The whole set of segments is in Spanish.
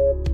you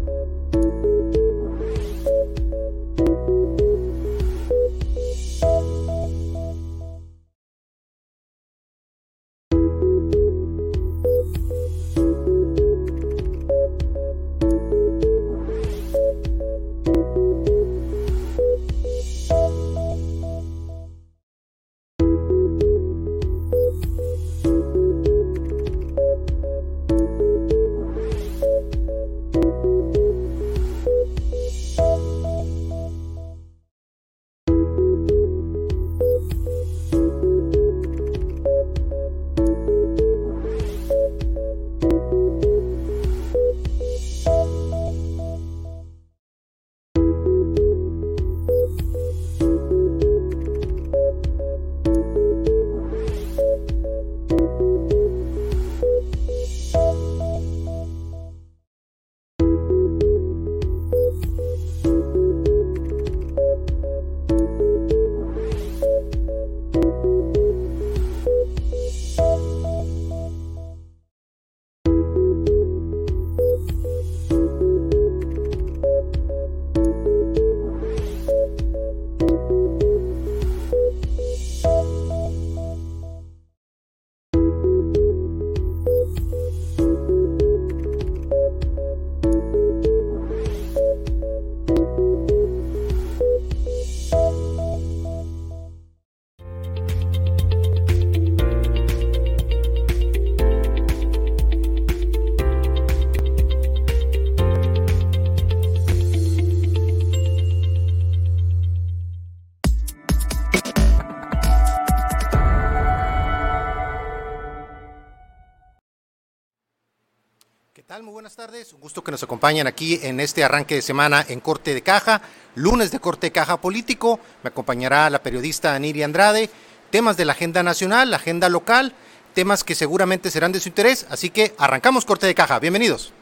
Un gusto que nos acompañen aquí en este arranque de semana en Corte de Caja, lunes de Corte de Caja Político. Me acompañará la periodista Aniri Andrade. Temas de la agenda nacional, la agenda local, temas que seguramente serán de su interés. Así que arrancamos Corte de Caja. Bienvenidos.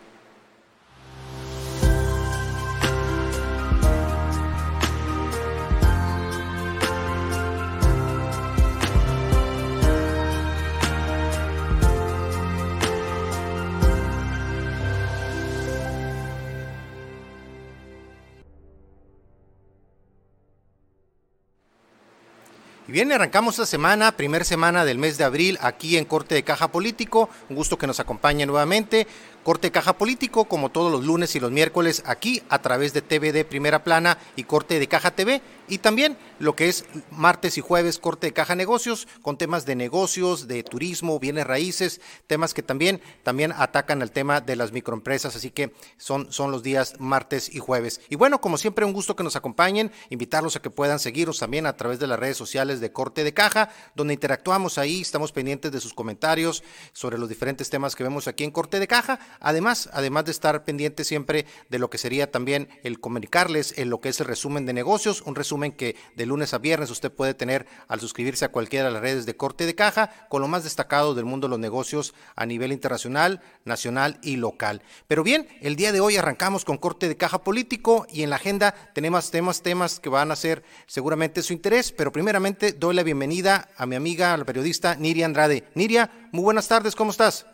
Bien, arrancamos esta semana, primera semana del mes de abril, aquí en Corte de Caja Político. Un gusto que nos acompañe nuevamente. Corte de Caja Político, como todos los lunes y los miércoles, aquí a través de TVD Primera Plana y Corte de Caja TV, y también lo que es martes y jueves Corte de Caja Negocios, con temas de negocios, de turismo, bienes raíces, temas que también, también atacan al tema de las microempresas, así que son, son los días martes y jueves. Y bueno, como siempre, un gusto que nos acompañen, invitarlos a que puedan seguirnos también a través de las redes sociales de Corte de Caja, donde interactuamos ahí, estamos pendientes de sus comentarios sobre los diferentes temas que vemos aquí en Corte de Caja. Además, además de estar pendiente siempre de lo que sería también el comunicarles en lo que es el resumen de negocios, un resumen que de lunes a viernes usted puede tener al suscribirse a cualquiera de las redes de corte de caja, con lo más destacado del mundo de los negocios a nivel internacional, nacional y local. Pero bien, el día de hoy arrancamos con corte de caja político y en la agenda tenemos temas, temas que van a ser seguramente su interés, pero primeramente doy la bienvenida a mi amiga, la periodista Niria Andrade. Niria, muy buenas tardes, ¿cómo estás?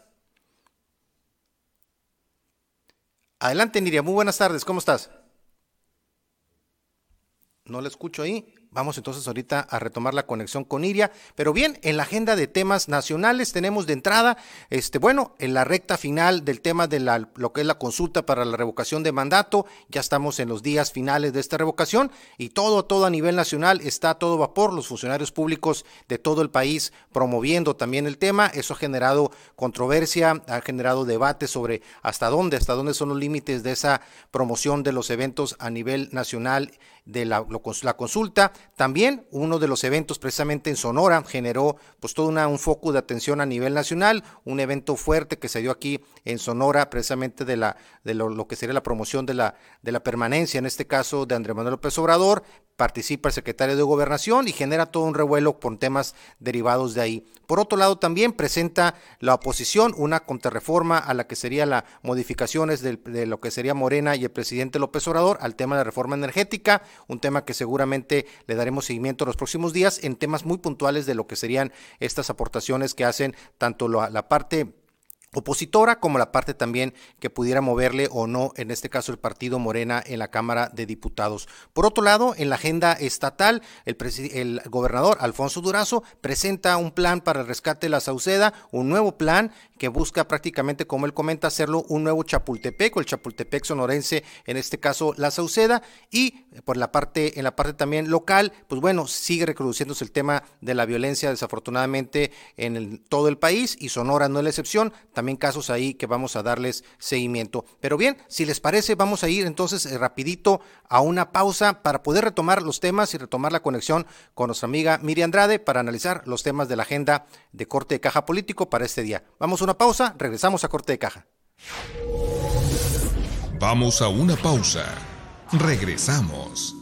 Adelante, Niria. Muy buenas tardes. ¿Cómo estás? No la escucho ahí. Vamos entonces ahorita a retomar la conexión con Iria. Pero bien, en la agenda de temas nacionales tenemos de entrada, este, bueno, en la recta final del tema de la, lo que es la consulta para la revocación de mandato, ya estamos en los días finales de esta revocación y todo, todo a nivel nacional está a todo vapor, los funcionarios públicos de todo el país promoviendo también el tema. Eso ha generado controversia, ha generado debate sobre hasta dónde, hasta dónde son los límites de esa promoción de los eventos a nivel nacional de la, la, consulta. También uno de los eventos precisamente en Sonora generó pues todo un foco de atención a nivel nacional, un evento fuerte que se dio aquí en Sonora precisamente de, la, de lo, lo que sería la promoción de la, de la permanencia, en este caso de Andrés Manuel López Obrador, participa el secretario de Gobernación y genera todo un revuelo con temas derivados de ahí. Por otro lado, también presenta la oposición una contrarreforma a la que sería la modificaciones de, lo que sería Morena y el presidente López Obrador al tema de la reforma energética, un tema que seguramente le daremos seguimiento en los próximos días en temas muy puntuales de lo que serían estas aportaciones que hacen tanto la parte opositora, como la parte también que pudiera moverle o no, en este caso el partido Morena en la Cámara de Diputados. Por otro lado, en la agenda estatal, el, el, gobernador Alfonso Durazo presenta un plan para el rescate de la Sauceda, un nuevo plan que busca prácticamente, como él comenta, hacerlo un nuevo Chapultepec o el Chapultepec sonorense, en este caso la Sauceda, y por la parte, en la parte también local, pues bueno, sigue reproduciéndose el tema de la violencia desafortunadamente en todo el país y Sonora no es la excepción casos ahí que vamos a darles seguimiento. Pero bien, si les parece, vamos a ir entonces eh, rapidito a una pausa para poder retomar los temas y retomar la conexión con nuestra amiga Miri Andrade para analizar los temas de la agenda de corte de caja político para este día. Vamos a una pausa, regresamos a corte de caja. Vamos a una pausa. Regresamos.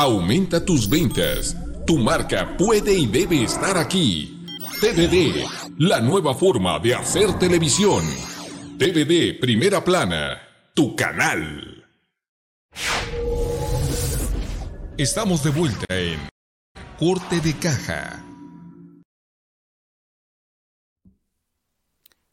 Aumenta tus ventas. Tu marca puede y debe estar aquí. TVD, la nueva forma de hacer televisión. TVD Primera Plana, tu canal. Estamos de vuelta en Corte de Caja.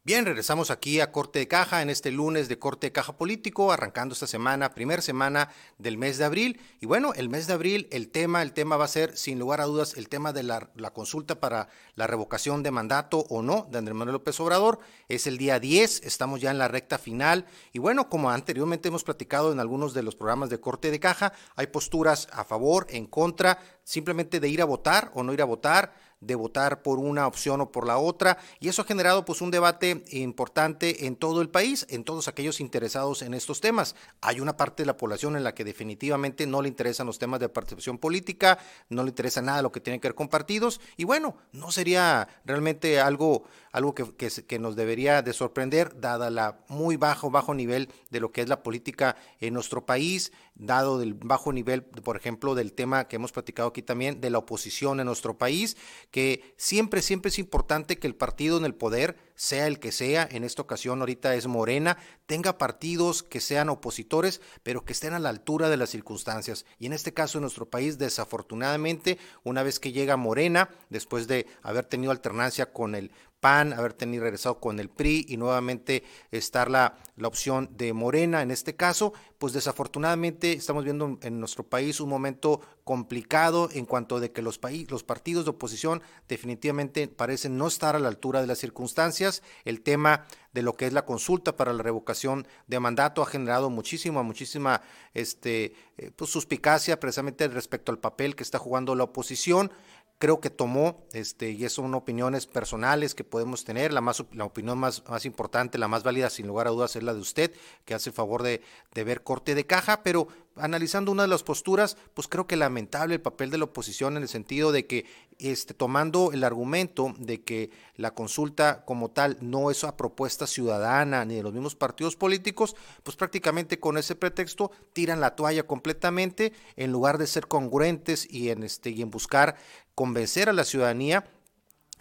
Bien, regresamos aquí a Corte de Caja en este lunes de Corte de Caja Político, arrancando esta semana, primera semana del mes de abril. Y bueno, el mes de abril, el tema, el tema va a ser, sin lugar a dudas, el tema de la, la consulta para la revocación de mandato o no de Andrés Manuel López Obrador. Es el día 10, estamos ya en la recta final. Y bueno, como anteriormente hemos platicado en algunos de los programas de Corte de Caja, hay posturas a favor, en contra, simplemente de ir a votar o no ir a votar de votar por una opción o por la otra y eso ha generado pues un debate importante en todo el país, en todos aquellos interesados en estos temas. Hay una parte de la población en la que definitivamente no le interesan los temas de participación política, no le interesa nada lo que tiene que ver con partidos y bueno, no sería realmente algo algo que, que, nos debería de sorprender, dada la muy bajo, bajo nivel de lo que es la política en nuestro país, dado el bajo nivel, por ejemplo, del tema que hemos platicado aquí también, de la oposición en nuestro país, que siempre, siempre es importante que el partido en el poder, sea el que sea, en esta ocasión ahorita es Morena, tenga partidos que sean opositores, pero que estén a la altura de las circunstancias. Y en este caso en nuestro país, desafortunadamente, una vez que llega Morena, después de haber tenido alternancia con el PAN, haber tenido regresado con el PRI y nuevamente estar la, la opción de Morena en este caso, pues desafortunadamente estamos viendo en nuestro país un momento complicado en cuanto de que los, los partidos de oposición definitivamente parecen no estar a la altura de las circunstancias. El tema de lo que es la consulta para la revocación de mandato ha generado muchísima, muchísima este, eh, pues, suspicacia precisamente respecto al papel que está jugando la oposición creo que tomó, este, y eso son opiniones personales que podemos tener, la, más, la opinión más, más importante, la más válida sin lugar a dudas es la de usted, que hace el favor de, de ver corte de caja, pero analizando una de las posturas, pues creo que lamentable el papel de la oposición en el sentido de que este, tomando el argumento de que la consulta como tal no es a propuesta ciudadana ni de los mismos partidos políticos, pues prácticamente con ese pretexto tiran la toalla completamente en lugar de ser congruentes y en, este, y en buscar convencer a la ciudadanía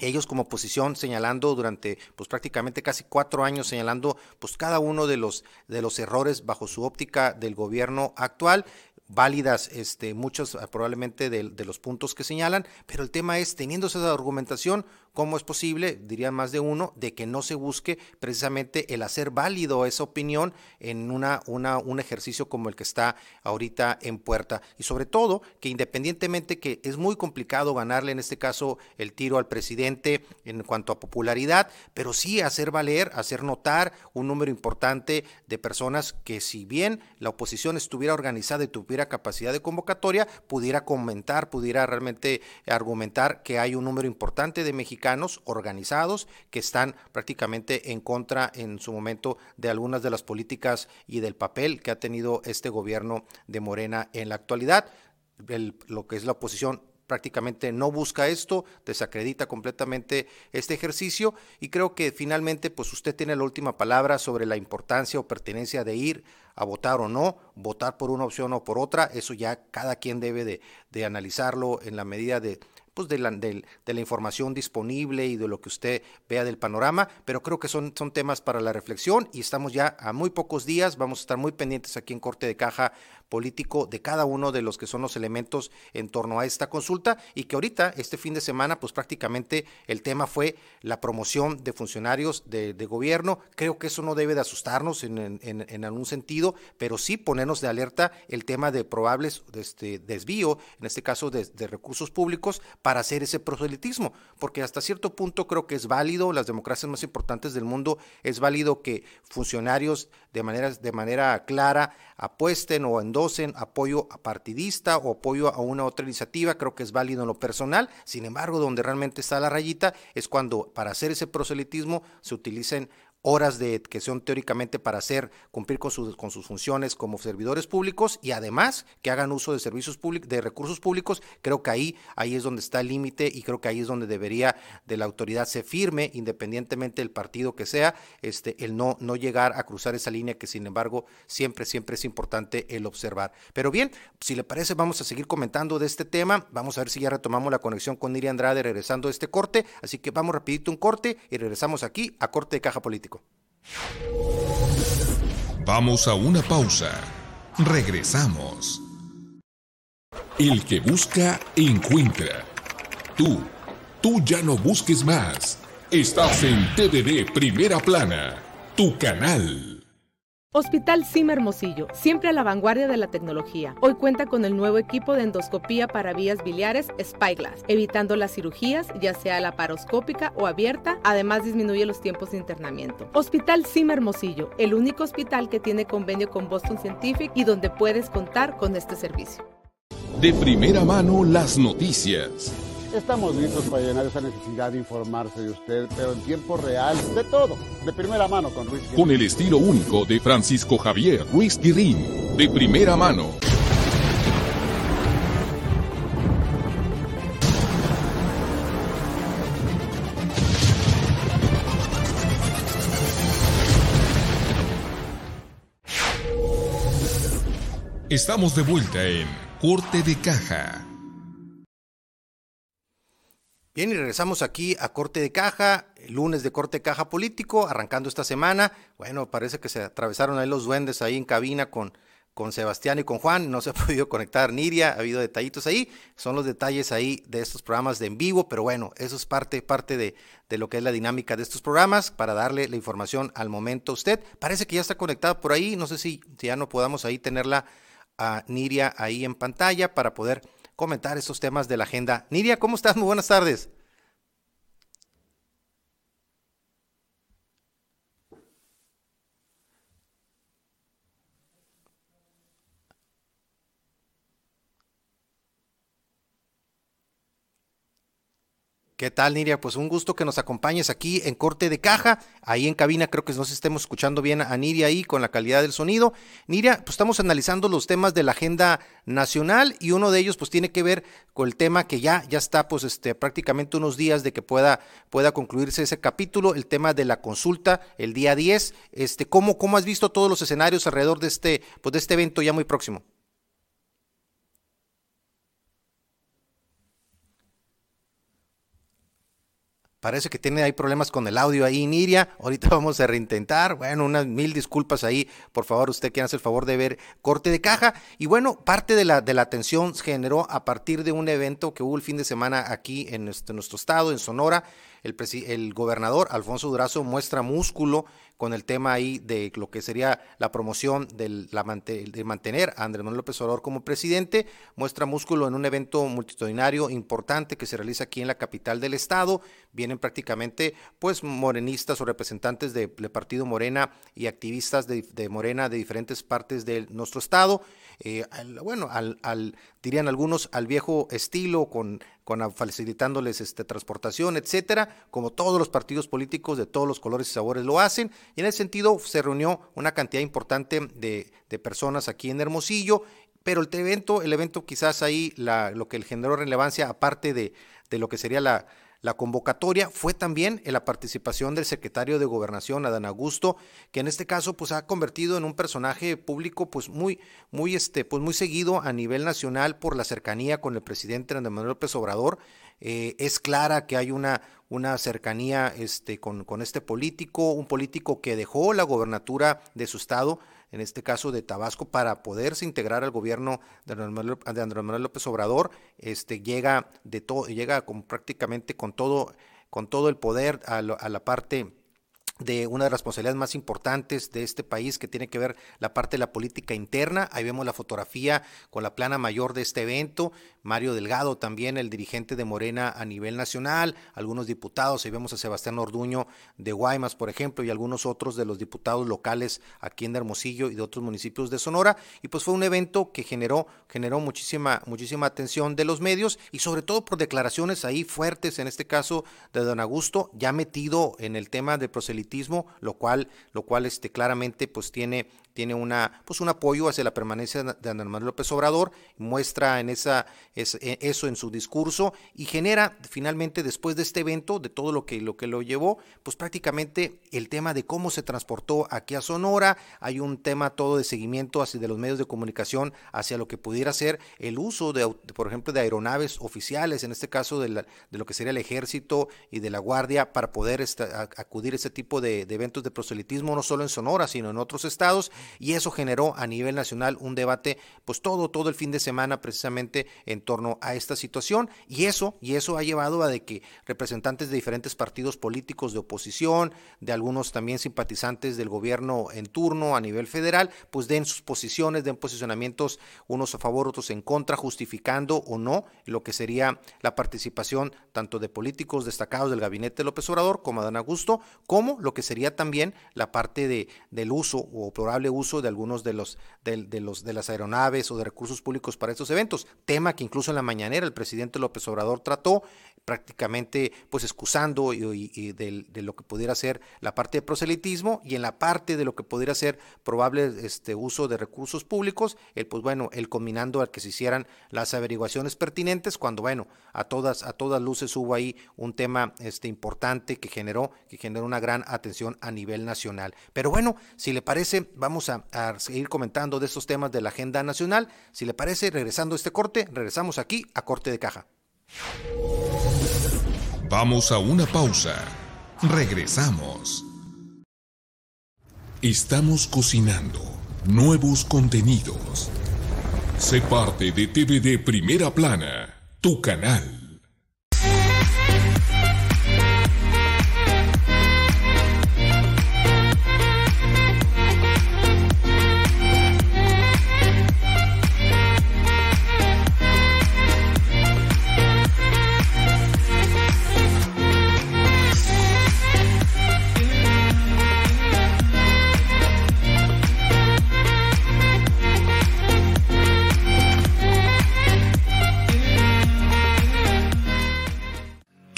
ellos como oposición señalando durante pues prácticamente casi cuatro años señalando pues cada uno de los de los errores bajo su óptica del gobierno actual válidas este, muchos probablemente de, los puntos que señalan, pero el tema es, teniendo esa argumentación, ¿cómo es posible, diría más de uno, de que no se busque precisamente el hacer válido esa opinión en una, un ejercicio como el que está ahorita en puerta? Y sobre todo, que independientemente que es muy complicado ganarle en este caso el tiro al presidente, en cuanto a popularidad, pero sí hacer valer, hacer notar un número importante de personas que si bien la oposición estuviera organizada y tuviera capacidad de convocatoria, pudiera comentar, pudiera realmente argumentar que hay un número importante de mexicanos organizados que están prácticamente en contra en su momento de algunas de las políticas y del papel que ha tenido este gobierno de Morena en la actualidad. lo que es la oposición prácticamente no busca esto, desacredita completamente este ejercicio y creo que finalmente pues usted tiene la última palabra sobre la importancia o pertenencia de ir a votar o no, votar por una opción o por otra, eso ya cada quien debe de, de analizarlo en la medida de, pues de la, de, la, información disponible y de lo que usted vea del panorama, pero creo que son, son temas para la reflexión y estamos ya a muy pocos días, vamos a estar muy pendientes aquí en Corte de Caja político de cada uno de los que son los elementos en torno a esta consulta y que ahorita, este fin de semana, pues prácticamente el tema fue la promoción de funcionarios de, gobierno. Creo que eso no debe de asustarnos en, en, algún sentido, pero sí ponernos de alerta el tema de probables este, desvío, en este caso de, de recursos públicos, para hacer ese proselitismo, porque hasta cierto punto creo que es válido, las democracias más importantes del mundo, es válido que funcionarios de manera, de manera clara apuesten o endosen apoyo partidista o apoyo a una otra iniciativa, creo que es válido en lo personal, sin embargo, donde realmente está la rayita es cuando para hacer ese proselitismo se utilicen horas de que son teóricamente para hacer cumplir con, sus con sus funciones como servidores públicos y además que hagan uso de servicios públicos de recursos públicos creo que ahí ahí es donde está el límite y creo que ahí es donde debería de la autoridad se firme independientemente del partido que sea este el no no llegar a cruzar esa línea que sin embargo siempre siempre es importante el observar. Pero bien si le parece vamos a seguir comentando de este tema. Vamos a ver si ya retomamos la conexión con Niri Andrade regresando a este corte. Así que vamos rapidito un corte y regresamos aquí a corte de caja político Vamos a una pausa. Regresamos. El que busca, encuentra. Tú, tú ya no busques más. Estás en TDD Primera Plana, tu canal. Hospital Sim Hermosillo, siempre a la vanguardia de la tecnología. Hoy cuenta con el nuevo equipo de endoscopía para vías biliares Spyglass, evitando las cirugías, ya sea laparoscópica o abierta, además disminuye los tiempos de internamiento. Hospital Sim Hermosillo, el único hospital que tiene convenio con Boston Scientific y donde puedes contar con este servicio. De primera mano las noticias. Estamos listos para llenar esa necesidad de informarse de usted, pero en tiempo real, de todo, de primera mano con Ruiz Con el estilo único de Francisco Javier Ruiz Guirín, de primera mano. Estamos de vuelta en Corte de Caja. Bien, y regresamos aquí a Corte de Caja, lunes de Corte de Caja Político, arrancando esta semana. Bueno, parece que se atravesaron ahí los duendes ahí en cabina con, con Sebastián y con Juan, no se ha podido conectar Niria, ha habido detallitos ahí, son los detalles ahí de estos programas de en vivo, pero bueno, eso es parte, parte de, de lo que es la dinámica de estos programas, para darle la información al momento a usted. Parece que ya está conectada por ahí, no sé si, si ya no podamos ahí tenerla a Niria ahí en pantalla para poder comentar estos temas de la agenda. Nidia, ¿cómo estás? Muy buenas tardes. ¿Qué tal, Niria? Pues un gusto que nos acompañes aquí en Corte de Caja. Ahí en cabina creo que nos estemos escuchando bien a Niria ahí con la calidad del sonido. Niria, pues estamos analizando los temas de la agenda nacional y uno de ellos pues tiene que ver con el tema que ya, ya está pues este, prácticamente unos días de que pueda, pueda concluirse ese capítulo, el tema de la consulta el día 10. Este, ¿cómo, ¿Cómo has visto todos los escenarios alrededor de este, pues de este evento ya muy próximo? Parece que tiene ahí problemas con el audio ahí, Niria. Ahorita vamos a reintentar. Bueno, unas mil disculpas ahí. Por favor, usted quiere hacer el favor de ver corte de caja. Y bueno, parte de la, de la atención se generó a partir de un evento que hubo el fin de semana aquí en nuestro, nuestro estado, en Sonora, el, el gobernador Alfonso Durazo muestra músculo con el tema ahí de lo que sería la promoción la, de mantener a Andrés Manuel López Obrador como presidente, muestra músculo en un evento multitudinario importante que se realiza aquí en la capital del estado, vienen prácticamente pues morenistas o representantes del partido Morena y activistas de, Morena de diferentes partes de nuestro estado, eh, bueno, al, al, dirían algunos al viejo estilo con facilitándoles este, transportación, etcétera, como todos los partidos políticos de todos los colores y sabores lo hacen. Y en ese sentido se reunió una cantidad importante de, personas aquí en Hermosillo, pero el evento, el evento quizás ahí la, lo que generó relevancia, aparte de, de lo que sería la, la convocatoria fue también en la participación del secretario de Gobernación, Adán Augusto, que en este caso pues ha convertido en un personaje público pues muy, muy, este, pues muy seguido a nivel nacional por la cercanía con el presidente Andrés Manuel López Obrador. Eh, es clara que hay una, una cercanía este, con, con este político, un político que dejó la gobernatura de su estado, en este caso de Tabasco, para poderse integrar al gobierno de Andrés Manuel López Obrador, este, llega, de todo, llega con, prácticamente con todo, con todo el poder a, a la parte de una de las responsabilidades más importantes de este país que tiene que ver la parte de la política interna. Ahí vemos la fotografía con la plana mayor de este evento. Mario Delgado también, el dirigente de Morena a nivel nacional, algunos diputados, ahí vemos a Sebastián Orduño de Guaymas, por ejemplo, y algunos otros de los diputados locales aquí en Hermosillo y de otros municipios de Sonora. Y pues fue un evento que generó, generó muchísima, muchísima atención de los medios y sobre todo por declaraciones ahí fuertes, en este caso de don Augusto, ya metido en el tema de proselitismo lo cual, lo cual este, claramente pues tiene tiene una, pues un apoyo hacia la permanencia de Andrés Manuel López Obrador, muestra en esa, e, eso en su discurso y genera finalmente después de este evento, de todo lo que, lo que lo llevó, pues prácticamente el tema de cómo se transportó aquí a Sonora, hay un tema todo de seguimiento hacia de los medios de comunicación hacia lo que pudiera ser el uso de, por ejemplo, de aeronaves oficiales, en este caso de, de lo que sería el ejército y de la guardia para poder acudir a este tipo de eventos de proselitismo, no solo en Sonora, sino en otros estados y eso generó a nivel nacional un debate pues todo todo el fin de semana precisamente en torno a esta situación. Y eso y eso ha llevado a que representantes de diferentes partidos políticos de oposición, de algunos también simpatizantes del gobierno en turno a nivel federal, pues den sus posiciones, den posicionamientos unos a favor, otros en contra, justificando o no lo que sería la participación tanto de políticos destacados del gabinete de López Obrador como Adán Augusto, como lo que sería también la parte de, del uso o probable uso de algunos de los, de, los, de las aeronaves o de recursos públicos para estos eventos, tema que incluso en la mañanera el presidente López Obrador trató, prácticamente pues excusando y, de, lo que pudiera ser la parte de proselitismo y en la parte de lo que pudiera ser probable este uso de recursos públicos, el pues bueno, el combinando al que se hicieran las averiguaciones pertinentes cuando bueno, a todas a todas luces hubo ahí un tema este importante que generó que generó una gran atención a nivel nacional. Pero bueno, si le parece, vamos a, a seguir comentando de estos temas de la agenda nacional. Si le parece, regresando a este corte, regresamos aquí a corte de caja. Vamos a una pausa. Regresamos. Estamos cocinando nuevos contenidos. Sé parte de TVD Primera Plana, tu canal.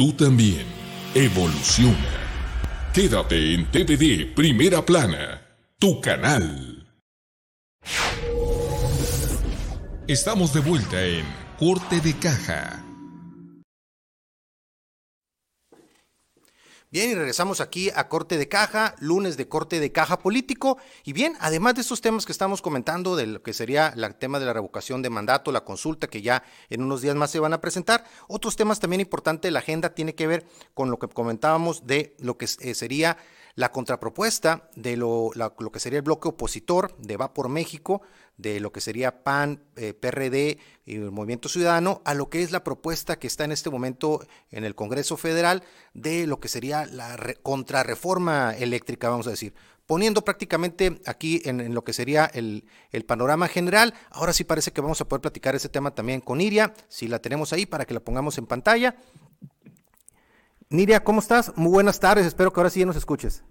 Tú también evoluciona. Quédate en TVD Primera Plana, tu canal. Estamos de vuelta en Corte de Caja. Bien, y regresamos aquí a corte de caja, lunes de corte de caja político. Y bien, además de estos temas que estamos comentando, de lo que sería el tema de la revocación de mandato, la consulta que ya en unos días más se van a presentar, otros temas también importantes de la agenda tiene que ver con lo que comentábamos de lo que eh, sería la contrapropuesta de lo, lo, que sería el bloque opositor de Va por México, de lo que sería PAN, eh, PRD y el Movimiento Ciudadano, a lo que es la propuesta que está en este momento en el Congreso Federal de lo que sería la contrarreforma eléctrica, vamos a decir. Poniendo prácticamente aquí en, lo que sería el, el, panorama general, ahora sí parece que vamos a poder platicar ese tema también con Iria, si la tenemos ahí para que la pongamos en pantalla. Niria, ¿cómo estás? Muy buenas tardes, espero que ahora sí nos escuches.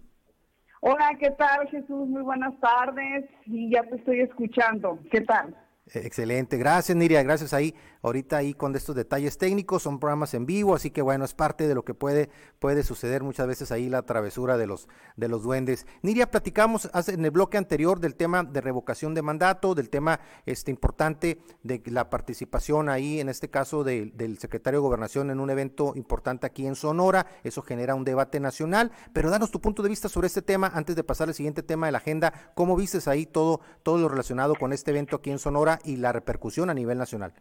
Hola, ¿qué tal Jesús? Muy buenas tardes y ya te estoy escuchando. ¿Qué tal? Excelente, gracias Niria, gracias ahí. Ahorita ahí con estos detalles técnicos, son programas en vivo, así que bueno, es parte de lo que puede, puede suceder muchas veces ahí la travesura de los, de los duendes. Niria, platicamos en el bloque anterior del tema de revocación de mandato, del tema este importante de la participación ahí, en este caso del secretario de Gobernación en un evento importante aquí en Sonora, eso genera un debate nacional, pero danos tu punto de vista sobre este tema antes de pasar al siguiente tema de la agenda, ¿cómo vistes ahí todo, todo lo relacionado con este evento aquí en Sonora? y la repercusión a nivel nacional.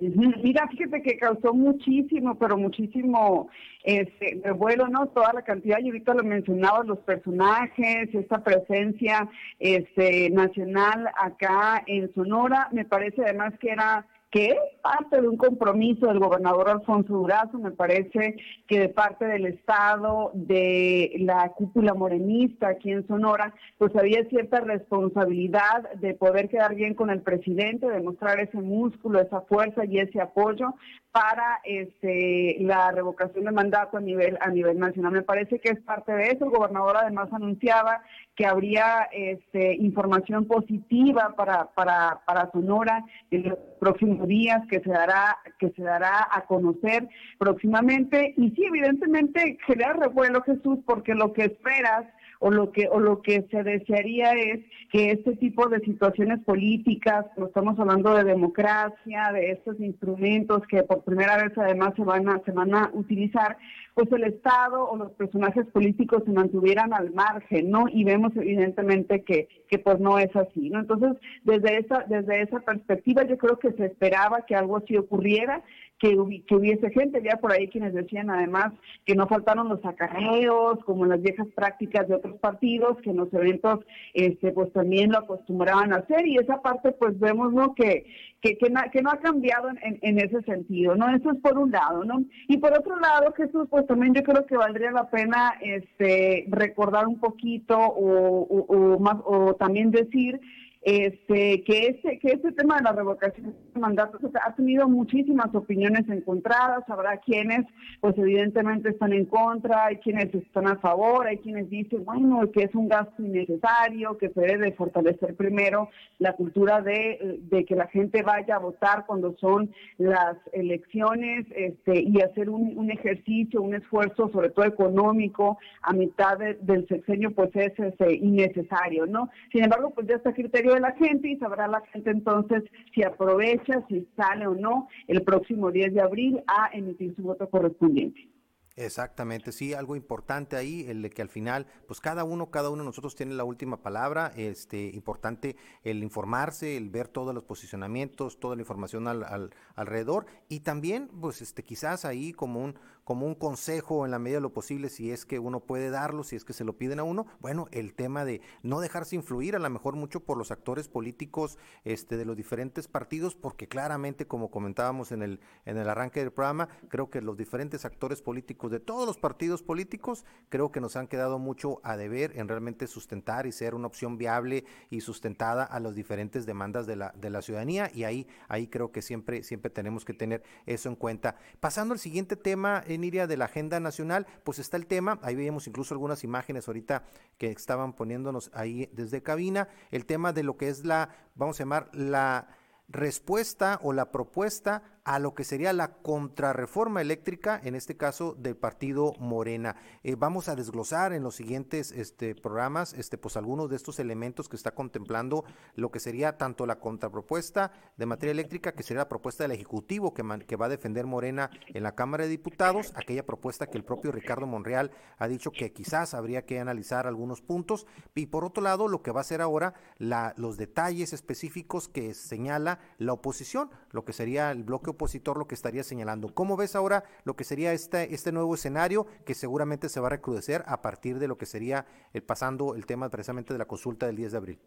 Mira, fíjate que causó muchísimo, pero muchísimo este, revuelo, ¿no? Toda la cantidad, y ahorita lo mencionaba, los personajes, esta presencia este, nacional acá en Sonora, me parece además que era que es parte de un compromiso del gobernador Alfonso Durazo, me parece que de parte del Estado, de la cúpula morenista aquí en Sonora, pues había cierta responsabilidad de poder quedar bien con el presidente, de mostrar ese músculo, esa fuerza y ese apoyo para este, la revocación de mandato a nivel a nivel nacional. Me parece que es parte de eso. El gobernador además anunciaba que habría este, información positiva para, para, para Sonora en los próximos días, que se dará que se dará a conocer próximamente. Y sí, evidentemente genera revuelo, Jesús, porque lo que esperas o lo que o lo que se desearía es que este tipo de situaciones políticas, no estamos hablando de democracia, de estos instrumentos que por primera vez además se van a se van a utilizar, pues el Estado o los personajes políticos se mantuvieran al margen, ¿no? Y vemos evidentemente que que pues no es así, ¿no? Entonces, desde esa desde esa perspectiva yo creo que se esperaba que algo así ocurriera que, hubiese gente, ya por ahí quienes decían además que no faltaron los acarreos, como las viejas prácticas de otros partidos, que en los eventos este, pues también lo acostumbraban a hacer, y esa parte pues vemos ¿no? que, que, que, no ha cambiado en, en, ese sentido, ¿no? Eso es por un lado, ¿no? Y por otro lado, Jesús, pues también yo creo que valdría la pena este, recordar un poquito o, o, más, o también decir este, que este, que este tema de la revocación de mandatos ha tenido muchísimas opiniones encontradas, habrá quienes, pues evidentemente están en contra, hay quienes están a favor, hay quienes dicen, bueno, que es un gasto innecesario, que se debe fortalecer primero la cultura de, de que la gente vaya a votar cuando son las elecciones, este, y hacer un, un ejercicio, un esfuerzo, sobre todo económico, a mitad del sexenio, pues es, es este, innecesario, ¿no? Sin embargo, pues ya está criterio de la gente y sabrá la gente entonces si aprovecha, si sale o no el próximo 10 de abril a emitir su voto correspondiente. Exactamente, sí, algo importante ahí, el de que al final, pues cada uno, cada uno de nosotros tiene la última palabra, este, importante el informarse, el ver todos los posicionamientos, toda la información al, alrededor y también, pues, este, quizás ahí como un, como un consejo en la medida de lo posible, si es que uno puede darlo, si es que se lo piden a uno, bueno, el tema de no dejarse influir a lo mejor mucho por los actores políticos, este, de los diferentes partidos, porque claramente, como comentábamos en el, en el arranque del programa, creo que los diferentes actores políticos de todos los partidos políticos, creo que nos han quedado mucho a deber en realmente sustentar y ser una opción viable y sustentada a las diferentes demandas de la, de la ciudadanía y ahí, ahí creo que siempre, siempre tenemos que tener eso en cuenta. Pasando al siguiente tema, Eniria, de la agenda nacional, pues está el tema, ahí veíamos incluso algunas imágenes ahorita que estaban poniéndonos ahí desde cabina, el tema de lo que es la, vamos a llamar, la respuesta o la propuesta a lo que sería la contrarreforma eléctrica, en este caso del partido Morena. Eh, vamos a desglosar en los siguientes este, programas este, pues algunos de estos elementos que está contemplando lo que sería tanto la contrapropuesta de materia eléctrica, que sería la propuesta del Ejecutivo que, que va a defender Morena en la Cámara de Diputados, aquella propuesta que el propio Ricardo Monreal ha dicho que quizás habría que analizar algunos puntos, y por otro lado lo que va a ser ahora la, los detalles específicos que señala la oposición, lo que sería el bloque opositor lo que estaría señalando. ¿Cómo ves ahora lo que sería este, este nuevo escenario que seguramente se va a recrudecer a partir de lo que sería el pasando el tema precisamente de la consulta del 10 de abril?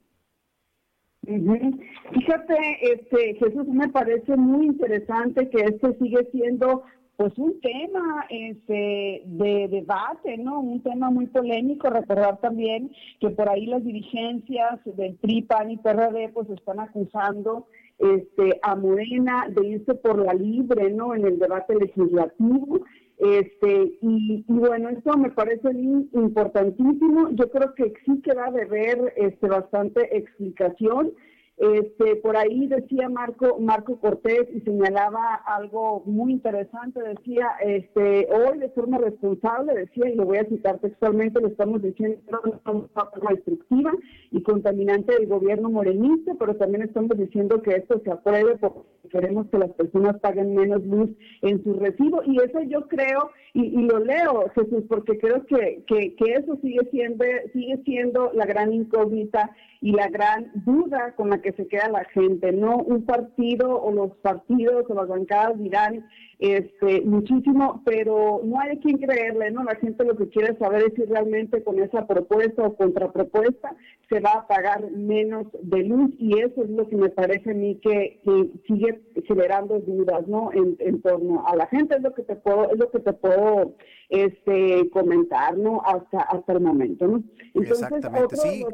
Fíjate, este, Jesús, me parece muy interesante que este sigue siendo pues un tema este, de debate, ¿no? Un tema muy polémico. Recordar también que por ahí las dirigencias del PRI, PAN y PRD pues están acusando este, a Morena de irse por la libre, ¿no? En el debate legislativo. Este, y, bueno, esto me parece importantísimo. Yo creo que sí queda de ver este, bastante explicación. Este, por ahí decía Marco, Marco Cortés y señalaba algo muy interesante, decía, este, hoy de forma responsable, decía, y lo voy a citar textualmente, lo estamos diciendo de forma destructiva y contaminante del gobierno morenista, pero también estamos diciendo que esto se apruebe porque queremos que las personas paguen menos luz en su recibo, y eso yo creo, y, lo leo, Jesús, porque creo que, que, que eso sigue siendo, sigue siendo la gran incógnita y la gran duda con la que se queda la gente, ¿no? Un partido o los partidos o las bancadas dirán este, muchísimo, pero no hay quien creerle, ¿no? La gente lo que quiere saber es si realmente con esa propuesta o contrapropuesta se va a pagar menos de luz y eso es lo que me parece a mí que, sigue generando dudas, ¿no? En, torno a la gente es lo que te puedo, es lo que te puedo este, comentar, ¿no? Hasta, hasta el momento, ¿no? Exactamente, sí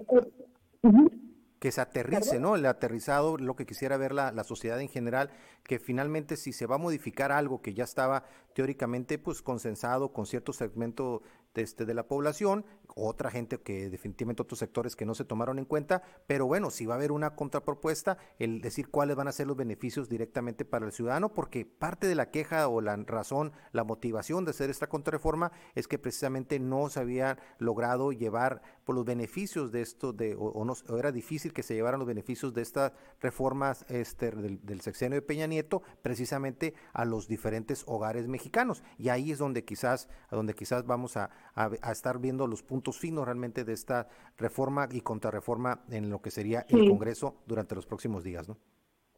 que se aterrice, ¿no? El aterrizado, lo que quisiera ver la, la, sociedad en general, que finalmente si se va a modificar algo que ya estaba teóricamente pues consensado con cierto segmento este, de la población, otra gente que definitivamente otros sectores que no se tomaron en cuenta, pero bueno, si va a haber una contrapropuesta, el decir cuáles van a ser los beneficios directamente para el ciudadano, porque parte de la queja o la razón, la motivación de hacer esta contrarreforma es que precisamente no se había logrado llevar por los beneficios de esto, de, o, no, era difícil que se llevaran los beneficios de estas reformas este, del, sexenio de Peña Nieto, precisamente a los diferentes hogares mexicanos. Y ahí es donde quizás, donde quizás vamos a, a estar viendo los puntos finos realmente de esta reforma y contrarreforma en lo que sería el Congreso durante los próximos días, ¿no?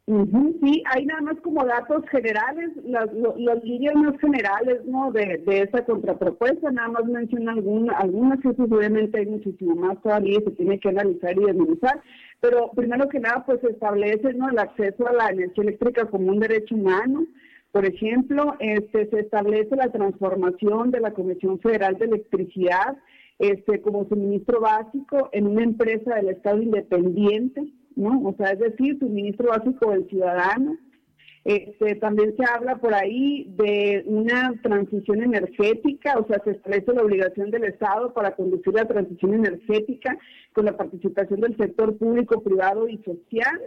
sí, hay nada más como datos generales, las, las líneas más generales ¿no? de, de esa contrapropuesta, nada más menciona alguna, algunas, y obviamente hay muchísimo más todavía, se tiene que analizar y desmenuzar, pero primero que nada pues se establece ¿no? el acceso a la energía eléctrica como un derecho humano, por ejemplo, este, se establece la transformación de la Comisión Federal de Electricidad este, como suministro básico en una empresa del Estado independiente, ¿no? O sea, es decir, suministro básico del ciudadano. Este, también se habla por ahí de una transición energética, o sea, se establece la obligación del Estado para conducir la transición energética con la participación del sector público, privado y social.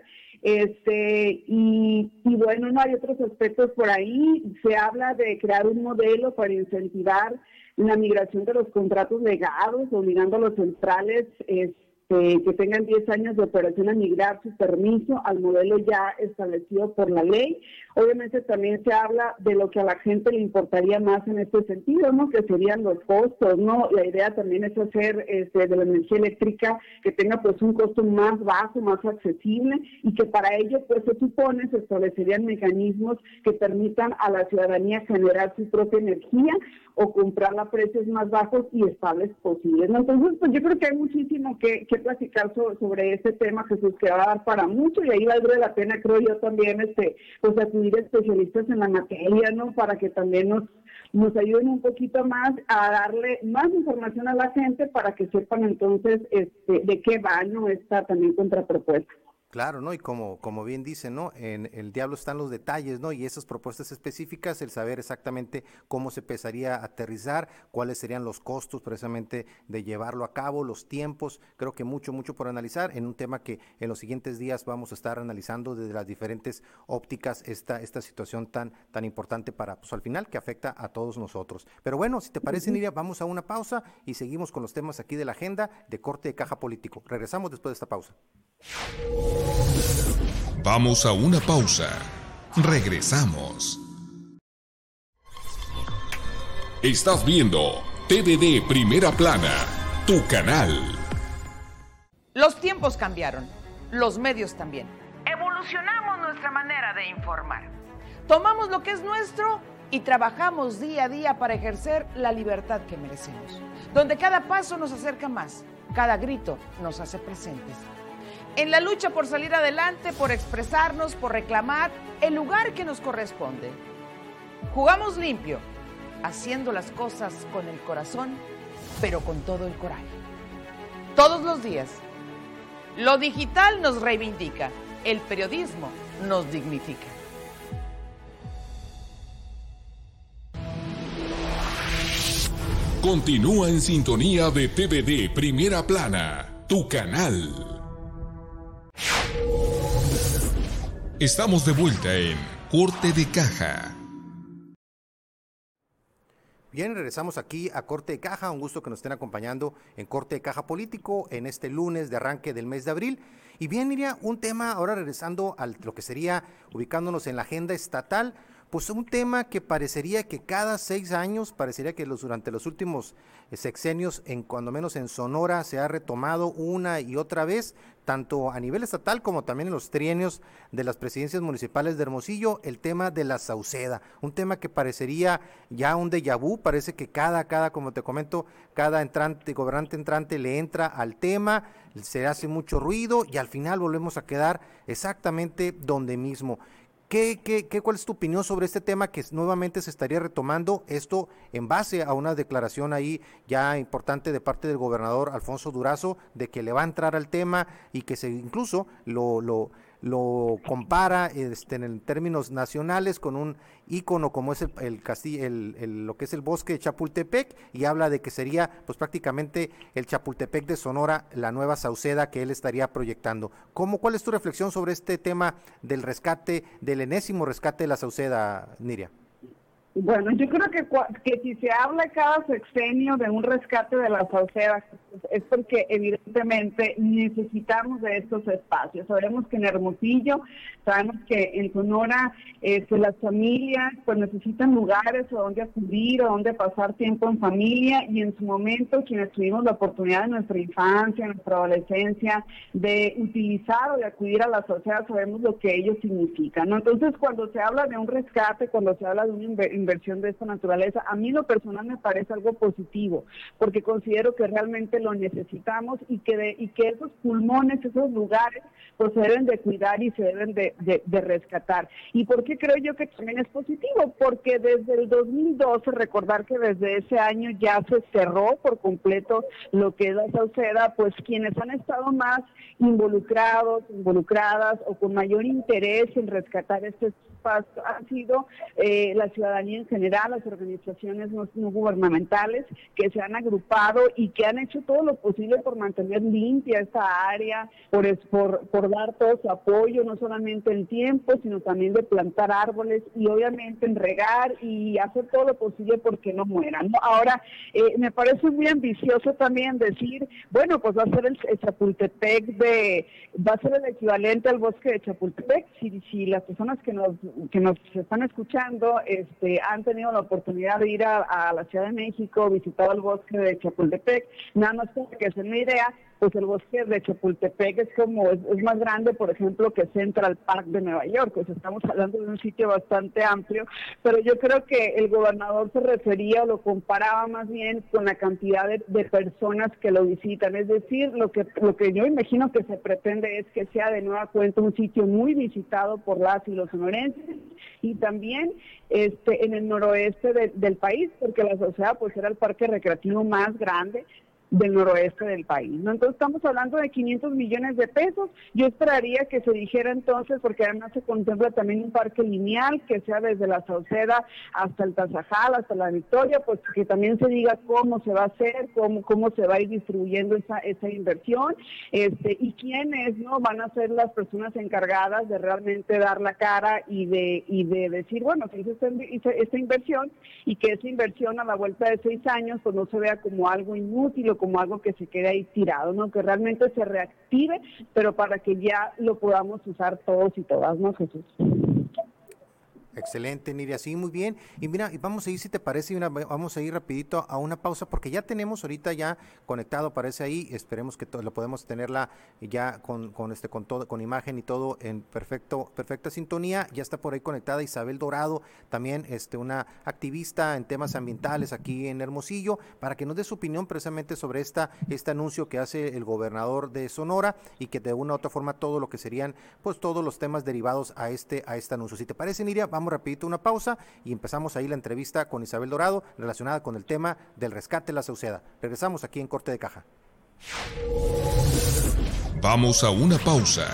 Este, y, bueno, no hay otros aspectos por ahí. Se habla de crear un modelo para incentivar la migración de los contratos legados, obligando a los centrales este, que tengan 10 años de operación a migrar su permiso al modelo ya establecido por la ley. Obviamente también se habla de lo que a la gente le importaría más en este sentido, ¿no? Que serían los costos, ¿no? La idea también es hacer este, de la energía eléctrica que tenga pues un costo más bajo, más accesible y que para ello pues se supone se establecerían mecanismos que permitan a la ciudadanía generar su propia energía o comprarla a precios más bajos y estables posibles. Entonces, pues yo creo que hay muchísimo que, que platicar sobre este tema, Jesús, que va a dar para mucho y ahí valdría la pena, creo yo también, este, pues acudir especialistas en la materia, ¿no? Para que también nos nos ayuden un poquito más a darle más información a la gente para que sepan entonces este, de qué va ¿no? esta también contrapropuesta. Claro, ¿no? Y como, como bien dice, ¿no? En el diablo están los detalles, ¿no? Y esas propuestas específicas, el saber exactamente cómo se empezaría a aterrizar, cuáles serían los costos precisamente de llevarlo a cabo, los tiempos, creo que mucho, mucho por analizar en un tema que en los siguientes días vamos a estar analizando desde las diferentes ópticas esta, esta situación tan, tan importante para, pues al final, que afecta a todos nosotros. Pero bueno, si te parece, Nidia, vamos a una pausa y seguimos con los temas aquí de la agenda de corte de caja político. Regresamos después de esta pausa. Vamos a una pausa. Regresamos. Estás viendo TDD Primera Plana, tu canal. Los tiempos cambiaron, los medios también. Evolucionamos nuestra manera de informar. tomamos lo que es nuestro y trabajamos día a día para ejercer la libertad que merecemos, donde cada paso nos acerca más, cada grito nos hace presentes. En la lucha por salir adelante, por expresarnos, por reclamar el lugar que nos corresponde. Jugamos limpio, haciendo las cosas con el corazón, pero con todo el coraje. Todos los días. Lo digital nos reivindica, el periodismo nos dignifica. Continúa en sintonía de TVD Primera Plana, tu canal. Estamos de vuelta en Corte de Caja. Bien, regresamos aquí a Corte de Caja. Un gusto que nos estén acompañando en Corte de Caja Político en este lunes de arranque del mes de abril. Y bien, Miria, un tema ahora regresando a lo que sería ubicándonos en la agenda estatal pues un tema que parecería que cada seis años, parecería que los, durante los últimos eh, sexenios, en cuando menos en Sonora, se ha retomado una y otra vez, tanto a nivel estatal como también en los trienios de las presidencias municipales de Hermosillo, el tema de la Sauceda, un tema que parecería ya un déjà vu, parece que cada, cada, como te comento, cada entrante, gobernante entrante le entra al tema, se hace mucho ruido y al final volvemos a quedar exactamente donde mismo. ¿Qué, qué, qué, ¿Cuál es tu opinión sobre este tema que nuevamente se estaría retomando? Esto en base a una declaración ahí ya importante de parte del gobernador Alfonso Durazo de que le va a entrar al tema y que se incluso lo, lo lo compara este, en términos nacionales con un ícono como es el, el, castillo, el, lo que es el bosque de Chapultepec y habla de que sería pues prácticamente el Chapultepec de Sonora la nueva Sauceda que él estaría proyectando. ¿Cómo, ¿Cuál es tu reflexión sobre este tema del rescate, del enésimo rescate de la Sauceda, Niria? Bueno, yo creo que, que si se habla cada sexenio de un rescate de la Sauceda, es porque evidentemente necesitamos de estos espacios. Sabemos que en Hermosillo, sabemos que en Sonora este, las familias pues necesitan lugares a donde acudir, a donde pasar tiempo en familia y en su momento quienes tuvimos la oportunidad en nuestra infancia, en nuestra adolescencia, de utilizar o de acudir a la sociedad, sabemos lo que ello significa. ¿no? Entonces, cuando se habla de un rescate, cuando se habla de una inversión de esta naturaleza, a mí lo personal me parece algo positivo, porque considero que realmente lo necesitamos y que, y que esos pulmones, esos lugares, pues se deben de cuidar y se deben de, de, rescatar. ¿Y por qué creo yo que también es positivo? Porque desde el 2012, recordar que desde ese año ya se cerró por completo lo que es la Sauceda, pues quienes han estado más involucrados, involucradas o con mayor interés en rescatar este espacio han sido eh, la ciudadanía en general, las organizaciones no, gubernamentales que se han agrupado y que han hecho todo lo posible por mantener limpia esta área, por, por, por dar todo su apoyo, no solamente en tiempo, sino también de plantar árboles y obviamente en regar y hacer todo lo posible porque no mueran. Ahora, eh, me parece muy ambicioso también decir, bueno, pues va a ser el, Chapultepec de, va a ser el equivalente al bosque de Chapultepec, si, si las personas que nos, que nos están escuchando este, han tenido la oportunidad de ir a, la Ciudad de México, visitar el bosque de Chapultepec, nada más para que se una idea, pues el bosque de Chapultepec es como, es, más grande, por ejemplo, que Central Park de Nueva York, pues estamos hablando de un sitio bastante amplio, pero yo creo que el gobernador se refería o lo comparaba más bien con la cantidad de, personas que lo visitan, es decir, lo que, lo que yo imagino que se pretende es que sea de nueva cuenta un sitio muy visitado por las y los sonorenses y también este en el noroeste del país, porque la sociedad pues era el parque recreativo más grande, del noroeste del país. ¿no? Entonces estamos hablando de 500 millones de pesos. Yo esperaría que se dijera entonces, porque además se contempla también un parque lineal que sea desde la Sauceda hasta el Tazajal, hasta la Victoria, pues que también se diga cómo se va a hacer, cómo, cómo se va a ir distribuyendo esa, esa inversión este, y quiénes no van a ser las personas encargadas de realmente dar la cara y de, y de decir, bueno, se hizo esta, inversión y que esa inversión a la vuelta de seis años pues no se vea como algo inútil como algo que se quede ahí tirado, ¿no? Que realmente se reactive, pero para que ya lo podamos usar todos y todas, ¿no, Jesús? Excelente, Nidia, sí, muy bien. Y mira, vamos a ir, si te parece, una, vamos a ir rapidito a una pausa, porque ya tenemos ahorita ya conectado, parece ahí, esperemos que lo podemos tenerla ya con, con, este, con todo, con imagen y todo en perfecto, perfecta sintonía. Ya está por ahí conectada Isabel Dorado, también este, una activista en temas ambientales aquí en Hermosillo, para que nos dé su opinión precisamente sobre esta, este anuncio que hace el gobernador de Sonora y que de una u otra forma todo lo que serían, pues todos los temas derivados a este, a este anuncio. Si te parece, Nidia, vamos rapidito una pausa y empezamos ahí la entrevista con Isabel Dorado relacionada con el tema del rescate de la Sauceda. Regresamos aquí en Corte de Caja. Vamos a una pausa.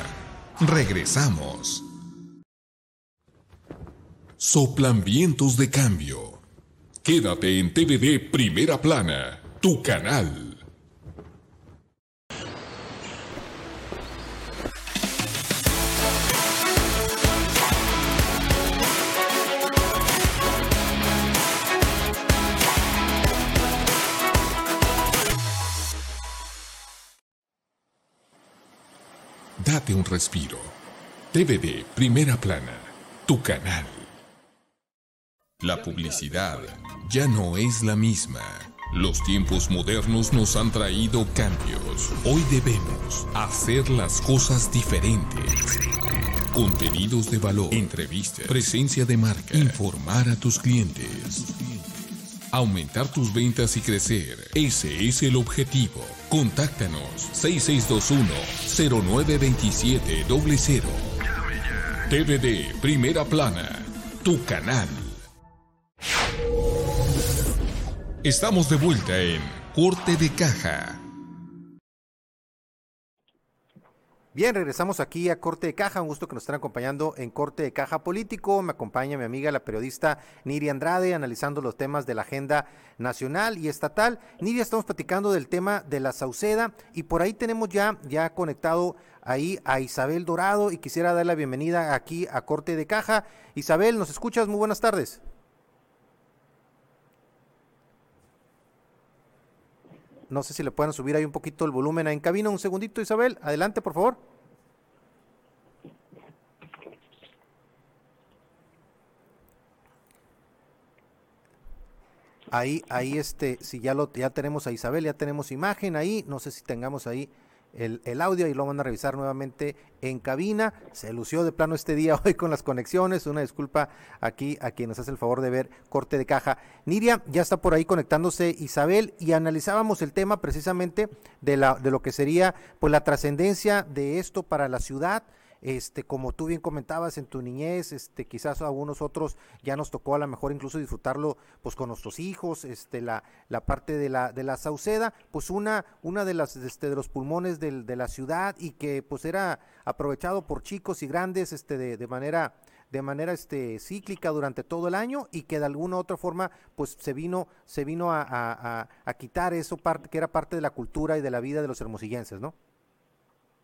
Regresamos. Soplan vientos de cambio. Quédate en TVD Primera Plana, tu canal. Date un respiro. TVD Primera Plana, tu canal. La publicidad ya no es la misma. Los tiempos modernos nos han traído cambios. Hoy debemos hacer las cosas diferentes. Contenidos de valor, entrevistas, presencia de marca, informar a tus clientes. Aumentar tus ventas y crecer. Ese es el objetivo. Contáctanos 6621-092700. TVD Primera Plana, tu canal. Estamos de vuelta en Corte de Caja. Bien, regresamos aquí a Corte de Caja. Un gusto que nos estén acompañando en Corte de Caja Político. Me acompaña mi amiga, la periodista Niri Andrade, analizando los temas de la agenda nacional y estatal. Niria, estamos platicando del tema de la Sauceda y por ahí tenemos ya, ya conectado ahí a Isabel Dorado y quisiera dar la bienvenida aquí a Corte de Caja. Isabel, ¿nos escuchas? Muy buenas tardes. No sé si le pueden subir ahí un poquito el volumen en cabina. Un segundito, Isabel. Adelante, por favor. Ahí, ahí, este, si ya lo, ya tenemos a Isabel, ya tenemos imagen ahí. No sé si tengamos ahí el, audio y lo van a revisar nuevamente en cabina. Se lució de plano este día hoy con las conexiones. Una disculpa aquí a quien nos hace el favor de ver corte de caja. Niria, ya está por ahí conectándose Isabel y analizábamos el tema precisamente de, la, de lo que sería pues la trascendencia de esto para la ciudad este, como tú bien comentabas en tu niñez, este, quizás a algunos otros ya nos tocó a lo mejor incluso disfrutarlo pues con nuestros hijos, este, la, la parte de la, de la Sauceda, pues una, una de las, este, de los pulmones del, de la ciudad y que pues era aprovechado por chicos y grandes, este, de, de manera de manera este cíclica durante todo el año y que de alguna u otra forma pues se vino se vino a, quitar eso que era parte de la cultura y de la vida de los hermosillenses, ¿no?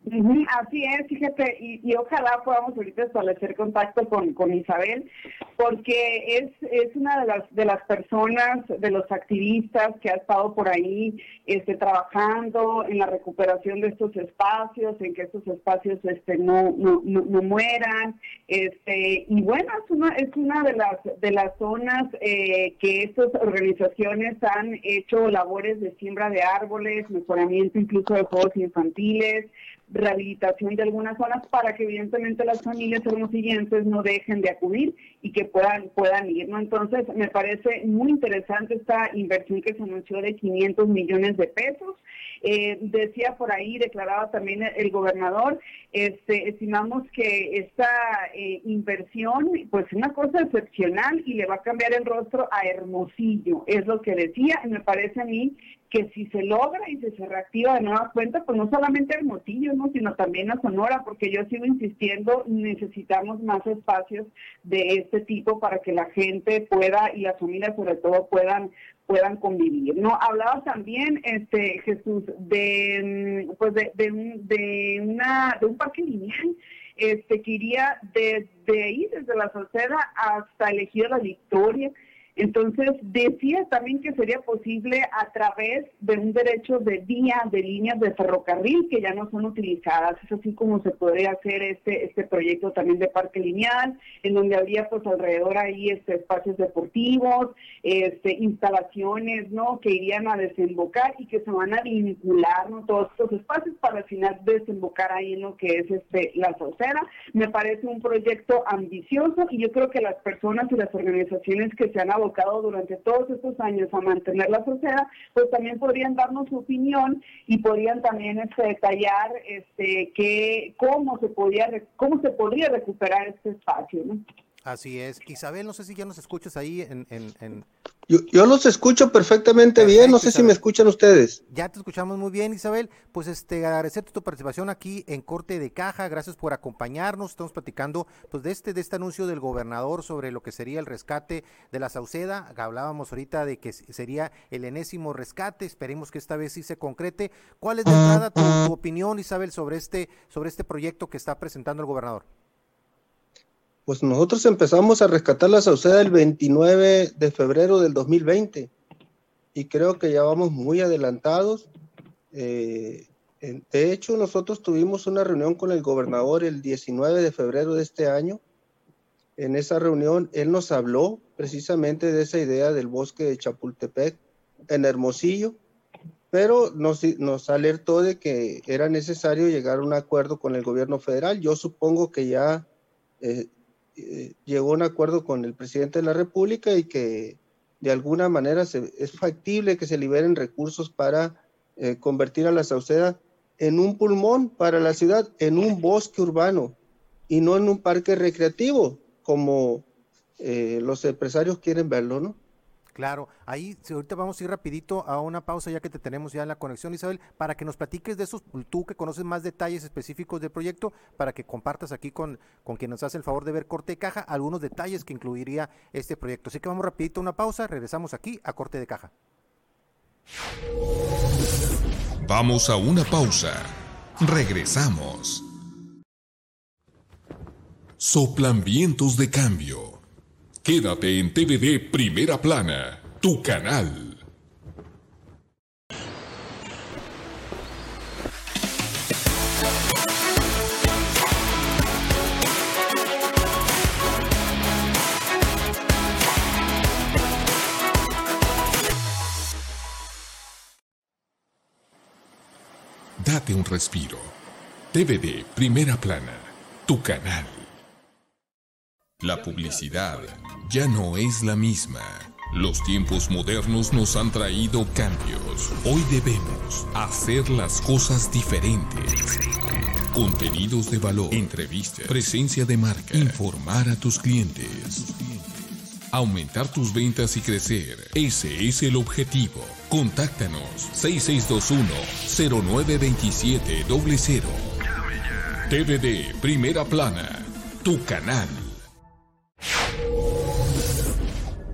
Así es, fíjate, y, ojalá podamos ahorita establecer contacto con, con Isabel, porque es, es una de las, de las personas, de los activistas que ha estado por ahí este, trabajando en la recuperación de estos espacios, en que estos espacios este, no, no, no, mueran. Este, y bueno, es una, es una de las, de las zonas eh, que estas organizaciones han hecho labores de siembra de árboles, mejoramiento incluso de juegos infantiles, rehabilitación de algunas zonas para que evidentemente las familias hermosillenses no dejen de acudir y que puedan puedan ir. Entonces, me parece muy interesante esta inversión que se anunció de 500 millones de pesos. Eh, decía por ahí, declaraba también el gobernador, este, estimamos que esta eh, inversión, pues es una cosa excepcional y le va a cambiar el rostro a Hermosillo, es lo que decía, y me parece a mí que si se logra y se reactiva de nueva cuenta, pues no solamente Hermosillo, ¿no? sino también a Sonora, porque yo sigo insistiendo, necesitamos más espacios de este tipo para que la gente pueda y las familias sobre todo puedan puedan convivir. No hablabas también, este Jesús, de mm, pues de, de, una de un parque lineal este que iría desde ahí, desde la Salceda hasta elegir la Victoria Entonces, decía también que sería posible a través de un derecho de vía de líneas de ferrocarril que ya no son utilizadas. Es así como se podría hacer este este proyecto también de parque lineal, en donde habría pues alrededor ahí este, espacios deportivos, este, instalaciones, ¿no? Que irían a desembocar y que se van a vincular, ¿no? Todos estos espacios para al final desembocar ahí en lo que es este la Saucera. Me parece un proyecto ambicioso y yo creo que las personas y las organizaciones que se han abocado durante todos estos años a mantener la sociedad, pues también podrían darnos su opinión y podrían también este, detallar este, que, cómo, se podía, cómo se podría recuperar este espacio. ¿no? Así es. Isabel, no sé si ya nos escuchas ahí en... en, Yo, yo, los escucho perfectamente bien, no sé si me escuchan ustedes. Ya te escuchamos muy bien, Isabel. Pues este, agradecerte tu participación aquí en Corte de Caja, gracias por acompañarnos. Estamos platicando pues de este, de este anuncio del gobernador sobre lo que sería el rescate de la Sauceda. Hablábamos ahorita de que sería el enésimo rescate, esperemos que esta vez sí se concrete. ¿Cuál es de entrada tu, tu opinión, Isabel, sobre este, sobre este proyecto que está presentando el gobernador? Pues nosotros empezamos a rescatar la Sauceda el 29 de febrero del 2020 y creo que ya vamos muy adelantados. Eh, de hecho, nosotros tuvimos una reunión con el gobernador el 19 de febrero de este año. En esa reunión, él nos habló precisamente de esa idea del bosque de Chapultepec en Hermosillo, pero nos, alertó de que era necesario llegar a un acuerdo con el gobierno federal. Yo supongo que ya eh, eh, llegó a un acuerdo con el presidente de la República y que de alguna manera se, es factible que se liberen recursos para eh, convertir a la Sauceda en un pulmón para la ciudad, en un bosque urbano y no en un parque recreativo, como eh, los empresarios quieren verlo, ¿no? Claro, ahí ahorita vamos a ir rapidito a una pausa ya que te tenemos ya en la conexión, Isabel, para que nos platiques de esos, tú que conoces más detalles específicos del proyecto, para que compartas aquí con, con quien nos hace el favor de ver corte de caja algunos detalles que incluiría este proyecto. Así que vamos rapidito a una pausa, regresamos aquí a corte de caja. Vamos a una pausa. Regresamos. Soplan vientos de cambio. Quédate en TVD Primera Plana, tu canal. Date un respiro. TVD Primera Plana, tu canal. La publicidad ya no es la misma. Los tiempos modernos nos han traído cambios. Hoy debemos hacer las cosas diferentes. Contenidos de valor, entrevistas, presencia de marca, informar a tus clientes. Aumentar tus ventas y crecer. Ese es el objetivo. Contáctanos 6621-092700. TVD Primera Plana, tu canal.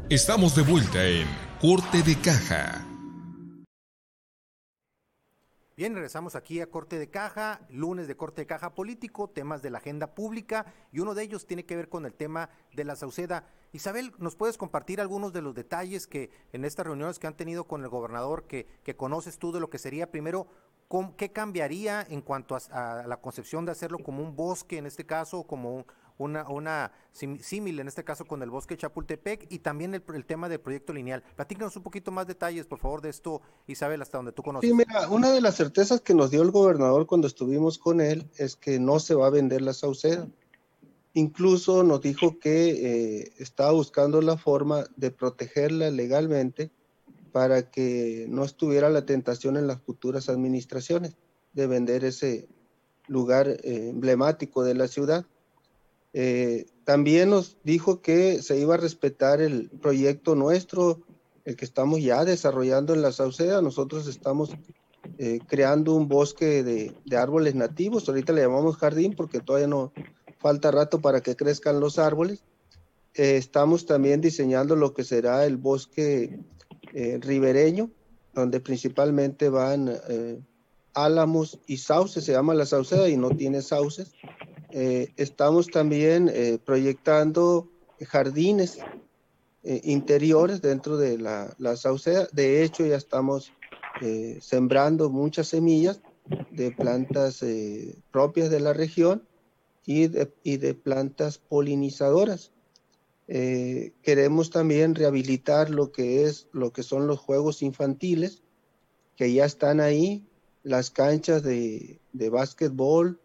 Estamos de vuelta en Corte de Caja. Bien, regresamos aquí a Corte de Caja, lunes de Corte de Caja Político, temas de la agenda pública y uno de ellos tiene que ver con el tema de la Sauceda. Isabel, ¿nos puedes compartir algunos de los detalles que en estas reuniones que han tenido con el gobernador, que, que conoces tú de lo que sería primero, qué cambiaría en cuanto a, a, la concepción de hacerlo como un bosque en este caso, como un, una, una símil en este caso con el bosque Chapultepec y también el, el, tema del proyecto lineal. Platícanos un poquito más detalles, por favor, de esto, Isabel, hasta donde tú conoces. Sí, mira, una de las certezas que nos dio el gobernador cuando estuvimos con él es que no se va a vender la Sauceda. Incluso nos dijo que eh, estaba buscando la forma de protegerla legalmente para que no estuviera la tentación en las futuras administraciones de vender ese lugar eh, emblemático de la ciudad. Eh, también nos dijo que se iba a respetar el proyecto nuestro, el que estamos ya desarrollando en la Sauceda. Nosotros estamos eh, creando un bosque de, árboles nativos. Ahorita le llamamos jardín porque todavía no falta rato para que crezcan los árboles. Eh, estamos también diseñando lo que será el bosque ribereño, donde principalmente van álamos y sauces. Se llama la Sauceda y no tiene sauces. Eh, estamos también eh, proyectando jardines eh, interiores dentro de la, la, Sauceda. De hecho, ya estamos sembrando muchas semillas de plantas propias de la región y de, y de plantas polinizadoras. queremos también rehabilitar lo que es lo que son los juegos infantiles que ya están ahí, las canchas de, de básquetbol,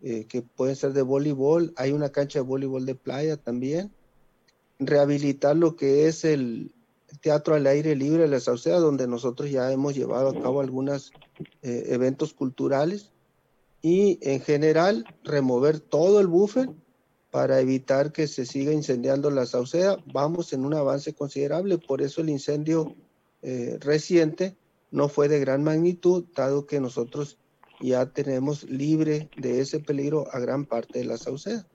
que pueden ser de voleibol, hay una cancha de voleibol de playa también, rehabilitar lo que es el teatro al aire libre de la Sauceda, donde nosotros ya hemos llevado a cabo algunos eh, eventos culturales y en general remover todo el buffer para evitar que se siga incendiando la Sauceda. Vamos en un avance considerable, por eso el incendio eh, reciente no fue de gran magnitud, dado que nosotros ya tenemos libre de ese peligro a gran parte de la Sauceda.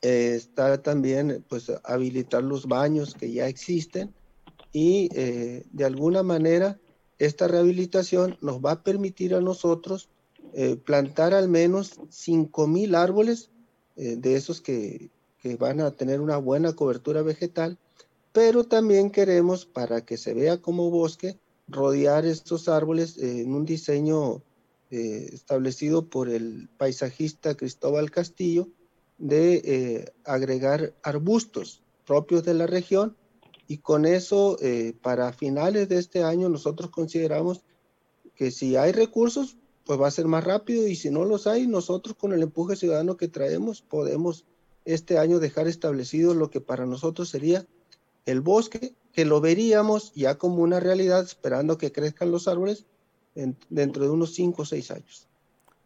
Eh, está también pues habilitar los baños que ya existen y eh, de alguna manera esta rehabilitación nos va a permitir a nosotros eh, plantar al menos 5.000 árboles de esos que, que van a tener una buena cobertura vegetal, pero también queremos para que se vea como bosque rodear estos árboles en un diseño establecido por el paisajista Cristóbal Castillo, de eh, agregar arbustos propios de la región y con eso eh, para finales de este año nosotros consideramos que si hay recursos pues va a ser más rápido y si no los hay nosotros con el empuje ciudadano que traemos podemos este año dejar establecido lo que para nosotros sería el bosque que lo veríamos ya como una realidad esperando que crezcan los árboles dentro de unos 5 o 6 años.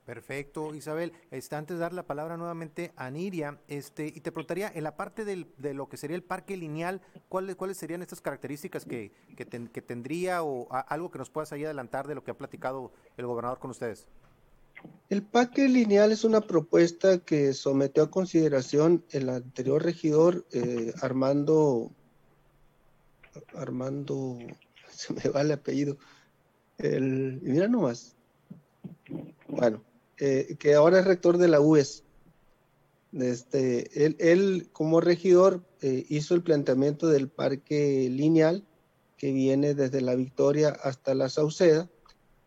Perfecto, Isabel. Este, antes de dar la palabra nuevamente a Niria, este, y te preguntaría, en la parte del, de lo que sería el parque lineal, ¿cuáles, cuáles serían estas características que, que, tendría o algo que nos puedas ahí adelantar de lo que ha platicado el gobernador con ustedes? El parque lineal es una propuesta que sometió a consideración el anterior regidor eh, Armando, Armando, se me va el apellido, el, mira nomás, bueno, eh, que ahora es rector de la UES. Este, él, él como regidor eh, hizo el planteamiento del parque lineal que viene desde la Victoria hasta la Sauceda.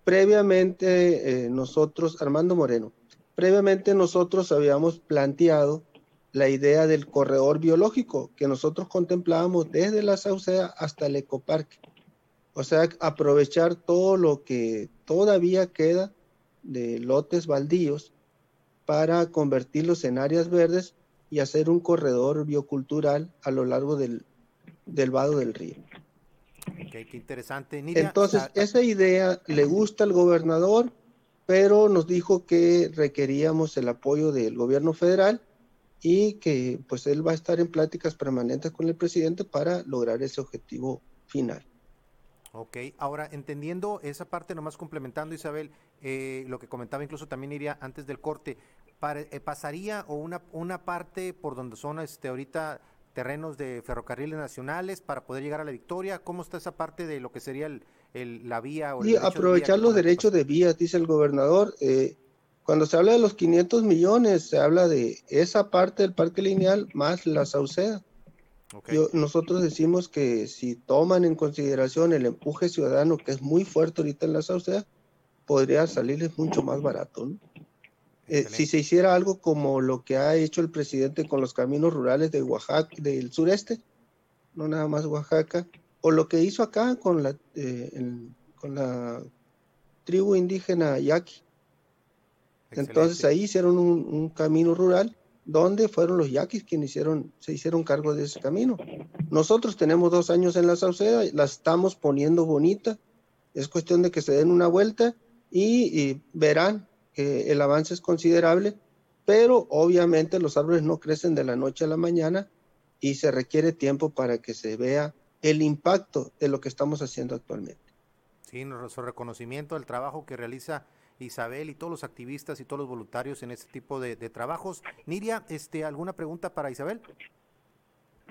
Previamente eh, nosotros, Armando Moreno, previamente nosotros habíamos planteado la idea del corredor biológico que nosotros contemplábamos desde la Sauceda hasta el ecoparque. O sea, aprovechar todo lo que todavía queda de lotes baldíos para convertirlos en áreas verdes y hacer un corredor biocultural a lo largo del, del vado del río. qué interesante. Entonces, esa idea le gusta al gobernador, pero nos dijo que requeríamos el apoyo del gobierno federal y que pues él va a estar en pláticas permanentes con el presidente para lograr ese objetivo final. Ok, ahora entendiendo esa parte, nomás complementando Isabel, eh, lo que comentaba incluso también iría antes del corte, eh, ¿pasaría o una, una parte por donde son este ahorita terrenos de ferrocarriles nacionales para poder llegar a la victoria? ¿Cómo está esa parte de lo que sería el, la vía? O y aprovechar los derechos de vías, dice el gobernador. Eh, cuando se habla de los 500 millones, se habla de esa parte del parque lineal más la Sauceda nosotros decimos que si toman en consideración el empuje ciudadano, que es muy fuerte ahorita en la Sauceda, podría salirles mucho más barato. Eh, si se hiciera algo como lo que ha hecho el presidente con los caminos rurales de Oaxaca, del sureste, no nada más Oaxaca, o lo que hizo acá con la, eh, con la tribu indígena Yaqui. Entonces ahí hicieron un camino rural donde fueron los yaquis quienes se hicieron cargo de ese camino. Nosotros tenemos dos años en la Sauceda, la estamos poniendo bonita, es cuestión de que se den una vuelta y, verán que el avance es considerable, pero obviamente los árboles no crecen de la noche a la mañana y se requiere tiempo para que se vea el impacto de lo que estamos haciendo actualmente. Sí, nuestro reconocimiento del trabajo que realiza Isabel y todos los activistas y todos los voluntarios en este tipo de, trabajos. Niria, este, ¿alguna pregunta para Isabel?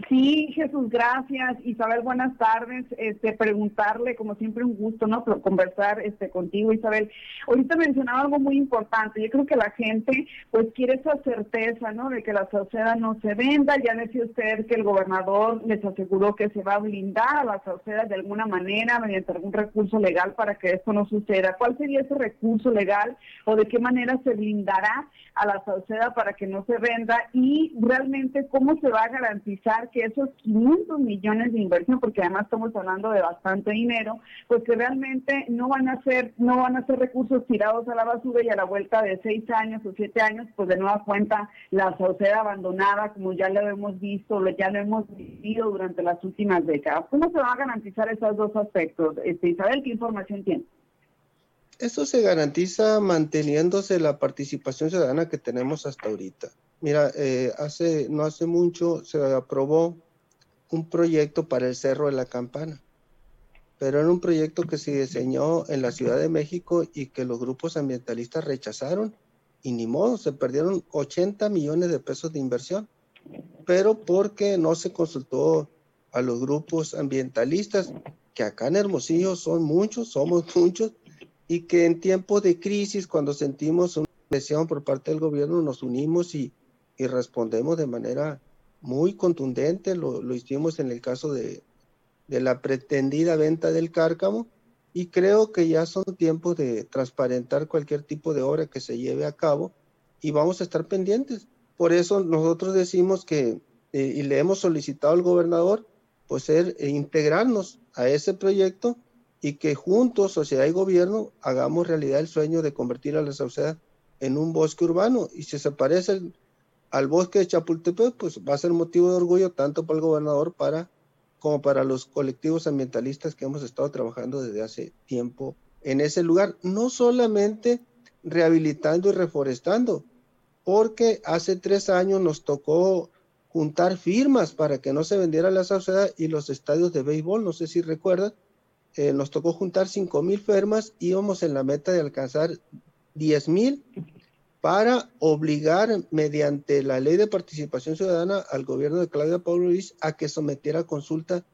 Sí, Jesús, gracias. Isabel, buenas tardes. Este, preguntarle, como siempre, un gusto, ¿no? conversar este, contigo, Isabel. Ahorita mencionaba algo muy importante. Yo creo que la gente, pues, quiere esa certeza, ¿no? De que la Sauceda no se venda. Ya decía usted que el gobernador les aseguró que se va a blindar a la Sauceda de alguna manera, mediante algún recurso legal para que esto no suceda. ¿Cuál sería ese recurso legal o de qué manera se blindará a la Sauceda para que no se venda? Y realmente, ¿cómo se va a garantizar que esos 500 millones de inversión, porque además estamos hablando de bastante dinero, pues que realmente no van a ser, no van a ser recursos tirados a la basura y a la vuelta de seis años o siete años, pues de nueva cuenta la sauceda abandonada, como ya lo hemos visto, ya lo hemos vivido durante las últimas décadas. ¿Cómo se van a garantizar esos dos aspectos? Este, Isabel, ¿qué información tiene? Esto se garantiza manteniéndose la participación ciudadana que tenemos hasta ahorita. Mira, eh, hace, no hace mucho se aprobó un proyecto para el Cerro de la Campana, pero era un proyecto que se diseñó en la Ciudad de México y que los grupos ambientalistas rechazaron y ni modo, se perdieron 80 millones de pesos de inversión, pero porque no se consultó a los grupos ambientalistas, que acá en Hermosillo son muchos, somos muchos, y que en tiempos de crisis, cuando sentimos una presión por parte del gobierno, nos unimos y y respondemos de manera muy contundente, lo, hicimos en el caso de, la pretendida venta del cárcamo y creo que ya son tiempos de transparentar cualquier tipo de obra que se lleve a cabo y vamos a estar pendientes. Por eso nosotros decimos que, eh, y le hemos solicitado al gobernador, pues ser, e integrarnos a ese proyecto y que juntos, sociedad y gobierno, hagamos realidad el sueño de convertir a la Sauceda en un bosque urbano. Y si se parece al bosque de Chapultepec, pues va a ser motivo de orgullo tanto para el gobernador para, como para los colectivos ambientalistas que hemos estado trabajando desde hace tiempo en ese lugar, no solamente rehabilitando y reforestando, porque hace tres años nos tocó juntar firmas para que no se vendiera la sauceda y los estadios de béisbol, no sé si recuerdan, eh, nos tocó juntar cinco mil firmas, íbamos en la meta de alcanzar diez mil para obligar mediante la ley de participación ciudadana al gobierno de Claudia Luis a que sometiera a consulta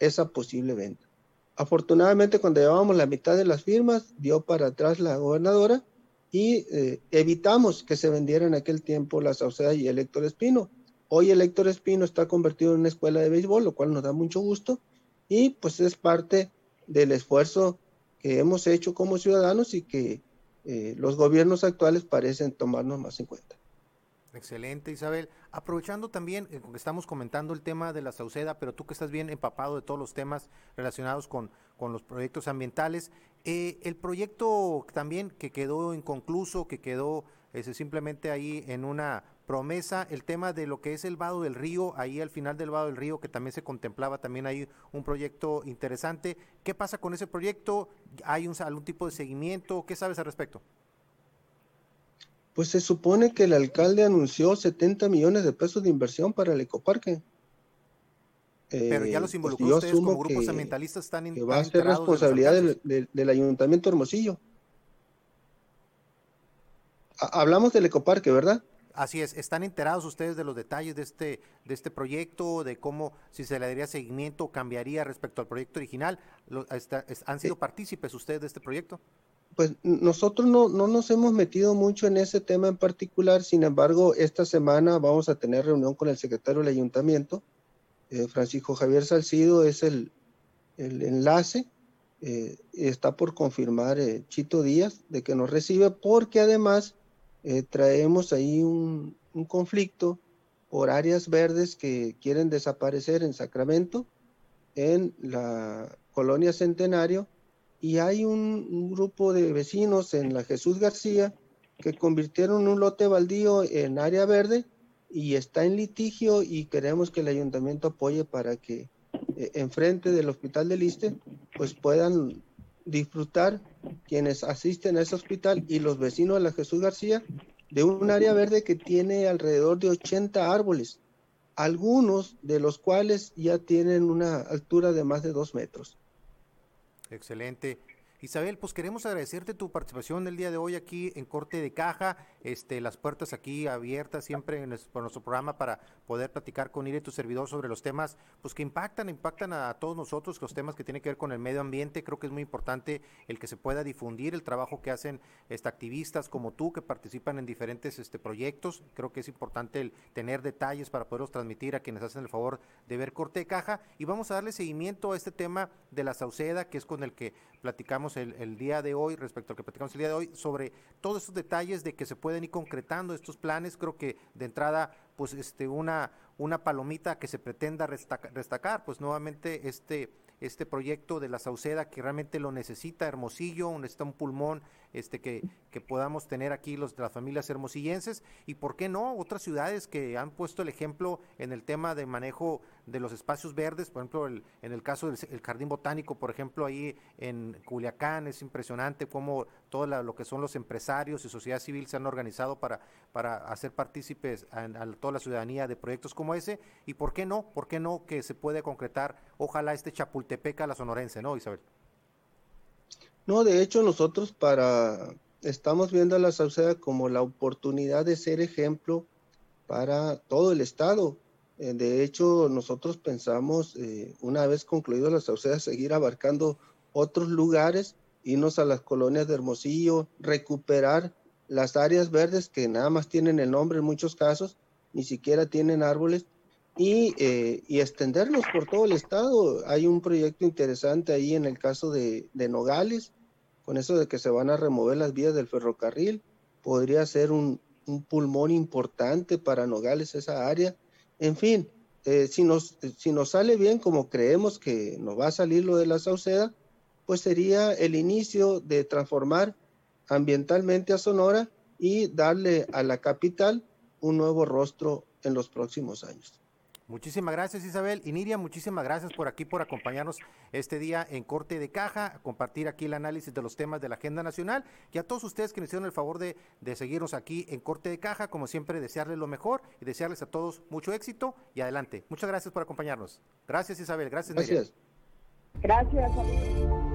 esa posible venta. Afortunadamente, cuando llevábamos la mitad de las firmas, dio para atrás la gobernadora y eh, evitamos que se vendiera en aquel tiempo la Sauceda y el Espino. Hoy el Héctor Espino está convertido en una escuela de béisbol, lo cual nos da mucho gusto y pues es parte del esfuerzo que hemos hecho como ciudadanos y que eh, los gobiernos actuales parecen tomarnos más en cuenta. Excelente, Isabel. Aprovechando también, eh, estamos comentando el tema de la Sauceda, pero tú que estás bien empapado de todos los temas relacionados con, con los proyectos ambientales, eh, el proyecto también que quedó inconcluso, que quedó simplemente ahí en una promesa, el tema de lo que es el vado del río, ahí al final del vado del río, que también se contemplaba también hay un proyecto interesante. ¿Qué pasa con ese proyecto? ¿Hay un, algún tipo de seguimiento? ¿Qué sabes al respecto? Pues se supone que el alcalde anunció 70 millones de pesos de inversión para el ecoparque. Pero ya los eh, pues involucró ustedes como grupos ambientalistas están que va a ser responsabilidad del, del, Ayuntamiento Hermosillo. Hablamos del ecoparque, ¿verdad? Así es, ¿están enterados ustedes de los detalles de este, de este proyecto, de cómo si se le daría seguimiento cambiaría respecto al proyecto original? ¿Han sido partícipes ustedes de este proyecto? Pues nosotros no, no nos hemos metido mucho en ese tema en particular, sin embargo, esta semana vamos a tener reunión con el secretario del ayuntamiento, eh, Francisco Javier Salcido es el, el enlace, eh, está por confirmar eh, Chito Díaz de que nos recibe, porque además eh, traemos ahí un, conflicto por áreas verdes que quieren desaparecer en Sacramento, en la colonia Centenario, y hay un, grupo de vecinos en la Jesús García que convirtieron un lote baldío en área verde y está en litigio y queremos que el ayuntamiento apoye para que eh, enfrente del hospital de Liste pues puedan disfrutar quienes asisten a ese hospital y los vecinos de la Jesús García de un área verde que tiene alrededor de 80 árboles, algunos de los cuales ya tienen una altura de más de dos metros. Excelente. Isabel, pues queremos agradecerte tu participación el día de hoy aquí en Corte de Caja, este, las puertas aquí abiertas siempre por nuestro programa para poder platicar con Ire, tu servidor, sobre los temas pues que impactan, impactan a todos nosotros, los temas que tienen que ver con el medio ambiente. Creo que es muy importante el que se pueda difundir el trabajo que hacen este, activistas como tú que participan en diferentes este, proyectos. Creo que es importante el tener detalles para poderlos transmitir a quienes hacen el favor de ver Corte de Caja. Y vamos a darle seguimiento a este tema de la Sauceda, que es con el que platicamos el, día de hoy, respecto al que platicamos el día de hoy, sobre todos esos detalles de que se pueden ir concretando estos planes. Creo que de entrada, pues este, una, una palomita que se pretenda destacar, pues nuevamente este este proyecto de la Sauceda que realmente lo necesita Hermosillo, necesita un pulmón este que, que podamos tener aquí los las familias hermosillenses y por qué no otras ciudades que han puesto el ejemplo en el tema de manejo de los espacios verdes, por ejemplo el, en el caso del jardín botánico, por ejemplo ahí en Culiacán es impresionante cómo todo lo que son los empresarios y sociedad civil se han organizado para, para hacer partícipes a, a toda la ciudadanía de proyectos como ese y por qué no, por qué no que se puede concretar ojalá este Chapultepec a la sonorense, ¿no Isabel? No, de hecho nosotros para estamos viendo a la Sauceda como la oportunidad de ser ejemplo para todo el estado. Eh, de hecho, nosotros pensamos, eh, una vez concluido la Sauceda, seguir abarcando otros lugares, irnos a las colonias de Hermosillo, recuperar las áreas verdes que nada más tienen el nombre en muchos casos, ni siquiera tienen árboles, y, eh, y extendernos por todo el estado. Hay un proyecto interesante ahí en el caso de, de Nogales, con eso de que se van a remover las vías del ferrocarril, podría ser un, pulmón importante para Nogales esa área. En fin, eh, si, nos, si nos sale bien como creemos que nos va a salir lo de la Sauceda, pues sería el inicio de transformar ambientalmente a Sonora y darle a la capital un nuevo rostro en los próximos años. Muchísimas gracias Isabel. Y Niria, muchísimas gracias por aquí, por acompañarnos este día en Corte de Caja, a compartir aquí el análisis de los temas de la agenda nacional y a todos ustedes que nos hicieron el favor de, seguirnos aquí en Corte de Caja, como siempre desearles lo mejor y desearles a todos mucho éxito y adelante. Muchas gracias por acompañarnos. Gracias Isabel, gracias, gracias. Gracias.